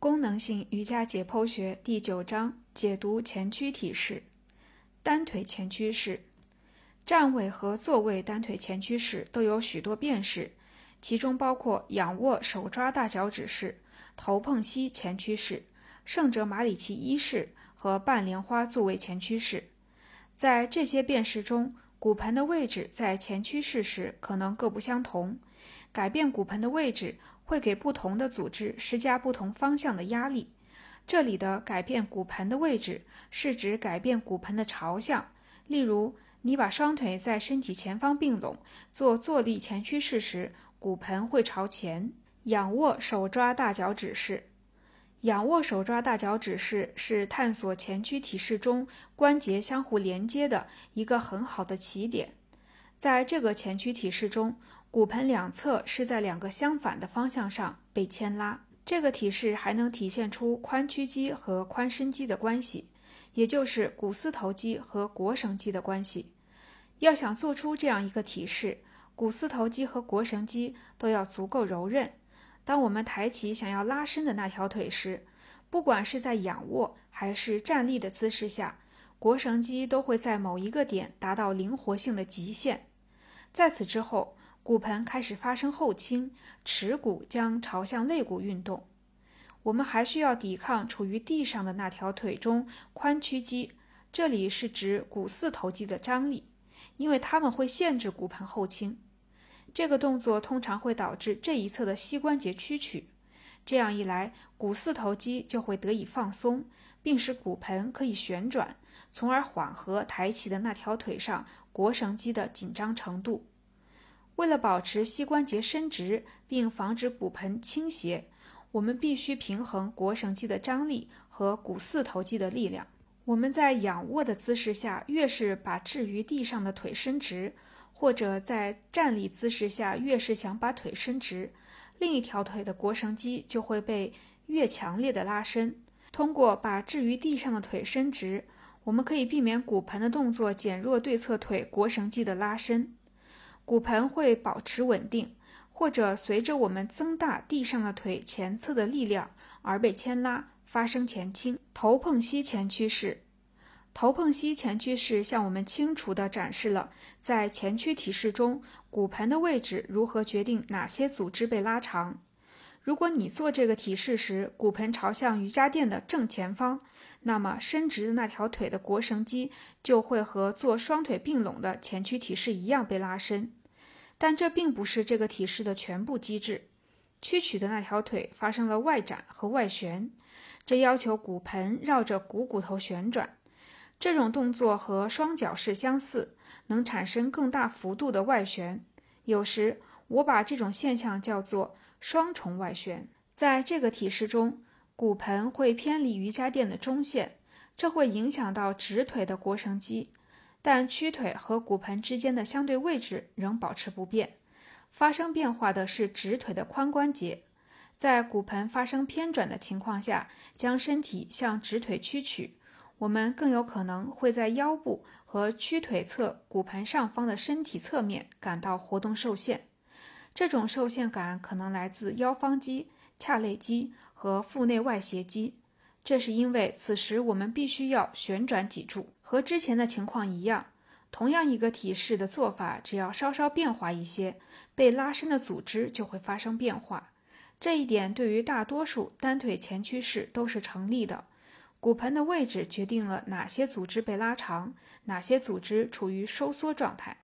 功能性瑜伽解剖学第九章解读前屈体式。单腿前屈式，站位和坐位单腿前屈式都有许多变式，其中包括仰卧手抓大脚趾式、头碰膝前屈式、圣者马里奇一式和半莲花坐位前屈式。在这些变式中，骨盆的位置在前屈式时可能各不相同。改变骨盆的位置会给不同的组织施加不同方向的压力。这里的改变骨盆的位置是指改变骨盆的朝向。例如，你把双腿在身体前方并拢，做坐立前屈式时，骨盆会朝前。仰卧手抓大脚趾式。仰卧手抓大脚趾式是探索前屈体式中关节相互连接的一个很好的起点。在这个前屈体式中，骨盆两侧是在两个相反的方向上被牵拉。这个体式还能体现出髋屈肌和髋伸肌的关系，也就是股四头肌和腘绳肌的关系。要想做出这样一个体式，股四头肌和腘绳肌都要足够柔韧。当我们抬起想要拉伸的那条腿时，不管是在仰卧还是站立的姿势下，腘绳肌都会在某一个点达到灵活性的极限。在此之后，骨盆开始发生后倾，耻骨将朝向肋骨运动。我们还需要抵抗处于地上的那条腿中髋屈肌，这里是指股四头肌的张力，因为它们会限制骨盆后倾。这个动作通常会导致这一侧的膝关节屈曲，这样一来，股四头肌就会得以放松，并使骨盆可以旋转，从而缓和抬起的那条腿上腘绳肌的紧张程度。为了保持膝关节伸直并防止骨盆倾斜，我们必须平衡腘绳肌的张力和股四头肌的力量。我们在仰卧的姿势下，越是把置于地上的腿伸直。或者在站立姿势下，越是想把腿伸直，另一条腿的腘绳肌就会被越强烈的拉伸。通过把置于地上的腿伸直，我们可以避免骨盆的动作减弱对侧腿腘绳肌的拉伸，骨盆会保持稳定，或者随着我们增大地上的腿前侧的力量而被牵拉，发生前倾。头碰膝前屈式。头碰膝前屈式向我们清楚地展示了在前屈体式中骨盆的位置如何决定哪些组织被拉长。如果你做这个体式时骨盆朝向瑜伽垫的正前方，那么伸直的那条腿的腘绳肌就会和做双腿并拢的前屈体式一样被拉伸。但这并不是这个体式的全部机制。屈曲的那条腿发生了外展和外旋，这要求骨盆绕着股骨头旋转。这种动作和双脚式相似，能产生更大幅度的外旋。有时我把这种现象叫做双重外旋。在这个体式中，骨盆会偏离瑜伽垫的中线，这会影响到直腿的腘绳肌，但屈腿和骨盆之间的相对位置仍保持不变。发生变化的是直腿的髋关节，在骨盆发生偏转的情况下，将身体向直腿屈曲。我们更有可能会在腰部和屈腿侧骨盆上方的身体侧面感到活动受限。这种受限感可能来自腰方肌、髂肋肌和腹内外斜肌。这是因为此时我们必须要旋转脊柱。和之前的情况一样，同样一个体式的做法，只要稍稍变化一些，被拉伸的组织就会发生变化。这一点对于大多数单腿前屈式都是成立的。骨盆的位置决定了哪些组织被拉长，哪些组织处于收缩状态。